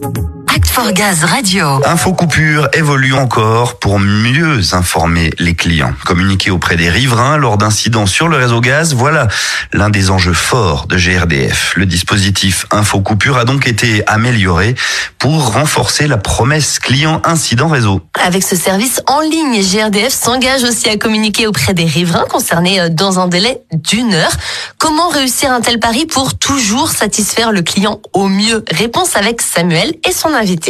Thank you. Gaz Radio. Info Coupure évolue encore pour mieux informer les clients. Communiquer auprès des riverains lors d'incidents sur le réseau gaz, voilà l'un des enjeux forts de GRDF. Le dispositif Info Coupure a donc été amélioré pour renforcer la promesse client incident réseau. Avec ce service en ligne, GRDF s'engage aussi à communiquer auprès des riverains concernés euh, dans un délai d'une heure. Comment réussir un tel pari pour toujours satisfaire le client au mieux? Réponse avec Samuel et son invité.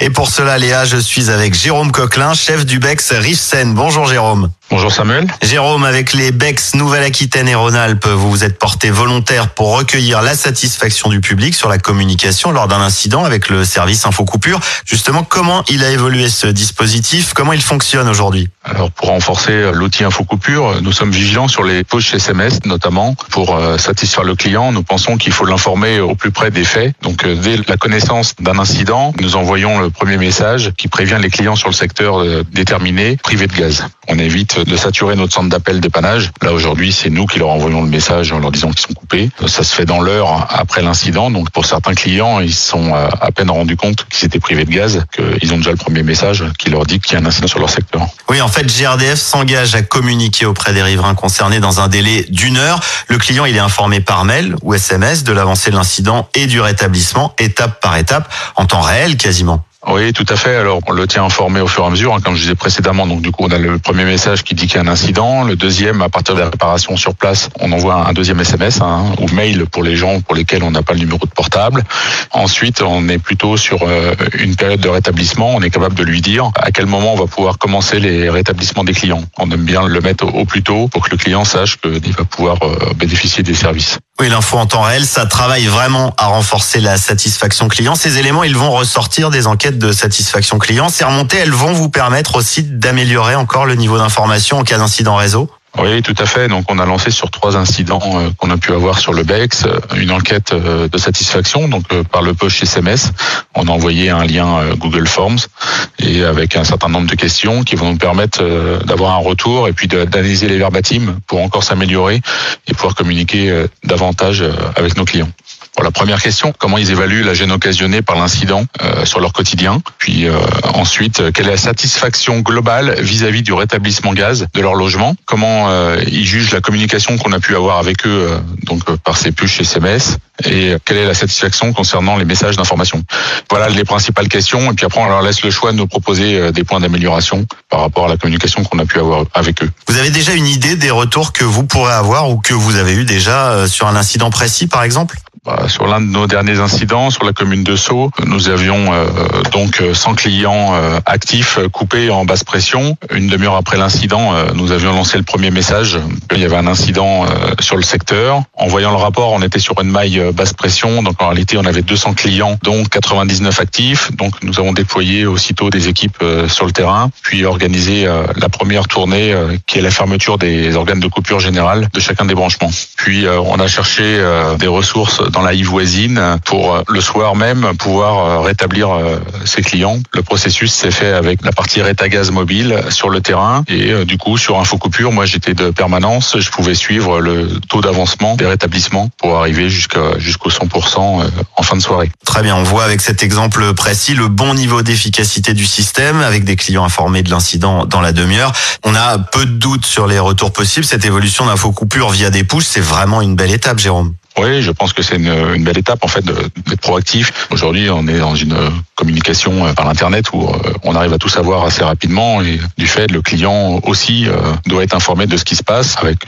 Et pour cela, Léa, je suis avec Jérôme Coquelin, chef du BEX Rive-Seine. Bonjour Jérôme. Bonjour Samuel. Jérôme, avec les BEX Nouvelle-Aquitaine et Rhône-Alpes, vous vous êtes porté volontaire pour recueillir la satisfaction du public sur la communication lors d'un incident avec le service Info Coupure. Justement, comment il a évolué ce dispositif? Comment il fonctionne aujourd'hui? Alors pour renforcer l'outil Info Coupure, nous sommes vigilants sur les poches SMS notamment pour euh, satisfaire le client. Nous pensons qu'il faut l'informer au plus près des faits. Donc euh, dès la connaissance d'un incident, nous envoyons le premier message qui prévient les clients sur le secteur euh, déterminé privé de gaz. On évite de saturer notre centre d'appel dépannage. Là aujourd'hui, c'est nous qui leur envoyons le message en leur disant qu'ils sont coupés. Ça se fait dans l'heure après l'incident. Donc pour certains clients, ils sont euh, à peine rendus compte qu'ils étaient privés de gaz, qu'ils ont déjà le premier message qui leur dit qu'il y a un incident sur leur secteur. Oui, en fait, GRDF s'engage à communiquer auprès des riverains concernés dans un délai d'une heure. Le client, il est informé par mail ou SMS de l'avancée de l'incident et du rétablissement, étape par étape, en temps réel quasiment. Oui, tout à fait. Alors, on le tient informé au fur et à mesure, hein, comme je disais précédemment. Donc, du coup, on a le premier message qui dit qu'il y a un incident. Le deuxième, à partir de la réparation sur place, on envoie un deuxième SMS hein, ou mail pour les gens pour lesquels on n'a pas le numéro de portable. Ensuite, on est plutôt sur euh, une période de rétablissement. On est capable de lui dire à quel moment on va pouvoir commencer les rétablissements des clients. On aime bien le mettre au plus tôt pour que le client sache qu'il va pouvoir euh, bénéficier des services. Oui, l'info en temps réel, ça travaille vraiment à renforcer la satisfaction client. Ces éléments, ils vont ressortir des enquêtes de satisfaction client. Ces remontées, elles vont vous permettre aussi d'améliorer encore le niveau d'information en cas d'incident réseau oui, tout à fait. Donc, on a lancé sur trois incidents euh, qu'on a pu avoir sur le BEX euh, une enquête euh, de satisfaction. Donc, par le push SMS, on a envoyé un lien Google Forms et avec un certain nombre de questions qui vont nous permettre d'avoir un retour et puis d'analyser les verbatims pour encore s'améliorer et pouvoir communiquer davantage avec nos clients. La première question, comment ils évaluent la gêne occasionnée par l'incident euh, sur leur quotidien? Puis euh, ensuite, euh, quelle est la satisfaction globale vis-à-vis du rétablissement gaz de leur logement? Comment ils jugent la communication qu'on a pu avoir avec eux, donc par ces puces SMS Et quelle est la satisfaction concernant les messages d'information? Voilà les principales questions. Et puis après, on leur laisse le choix de nous proposer des points d'amélioration par rapport à la communication qu'on a pu avoir avec eux. Vous avez déjà une idée des retours que vous pourrez avoir ou que vous avez eu déjà sur un incident précis, par exemple? Sur l'un de nos derniers incidents, sur la commune de Sceaux, nous avions euh, donc 100 clients euh, actifs coupés en basse pression. Une demi-heure après l'incident, euh, nous avions lancé le premier message. Il y avait un incident sur le secteur. En voyant le rapport, on était sur une maille basse pression. Donc en réalité, on avait 200 clients, dont 99 actifs. Donc nous avons déployé aussitôt des équipes sur le terrain, puis organisé la première tournée qui est la fermeture des organes de coupure générale de chacun des branchements. Puis on a cherché des ressources dans la voisine pour euh, le soir même pouvoir euh, rétablir euh, ses clients. Le processus s'est fait avec la partie Rétagaz mobile sur le terrain et du coup sur Infocoupure, moi j'étais de permanence, je pouvais suivre le taux d'avancement des rétablissements pour arriver jusqu'au 100% en fin de soirée. Très bien, on voit avec cet exemple précis le bon niveau d'efficacité du système avec des clients informés de l'incident dans la demi-heure. On a peu de doutes sur les retours possibles. Cette évolution d'infocoupure via des push, c'est vraiment une belle étape, Jérôme. Je pense que c'est une, belle étape en fait d'être proactif. Aujourd'hui, on est dans une communication euh, par l'internet où euh, on arrive à tout savoir assez rapidement et du fait le client aussi euh, doit être informé de ce qui se passe avec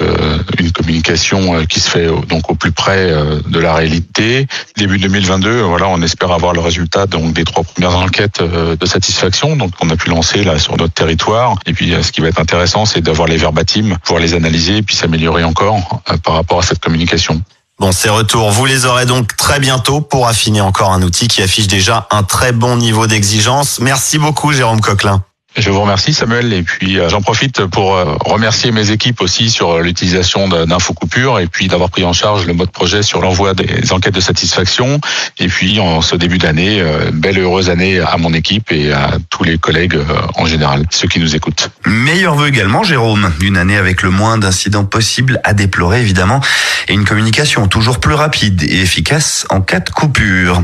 une communication qui se fait donc au plus près de la réalité. Début 2022, voilà, on espère avoir le résultat donc des trois premières enquêtes de satisfaction donc on a pu lancer là sur notre territoire et puis ce qui va être intéressant c'est d'avoir les verbatims, pouvoir les analyser et puis s'améliorer encore par rapport à cette communication. Bon, ces retours, vous les aurez donc très bientôt pour affiner encore un outil qui affiche déjà un très bon niveau d'exigence. Merci beaucoup, Jérôme Coquelin. Je vous remercie Samuel et puis euh, j'en profite pour euh, remercier mes équipes aussi sur l'utilisation d'info coupure et puis d'avoir pris en charge le mode projet sur l'envoi des enquêtes de satisfaction et puis en ce début d'année, euh, belle et heureuse année à mon équipe et à tous les collègues en général, ceux qui nous écoutent. Meilleur vœu également Jérôme, une année avec le moins d'incidents possible à déplorer évidemment et une communication toujours plus rapide et efficace en cas de coupure.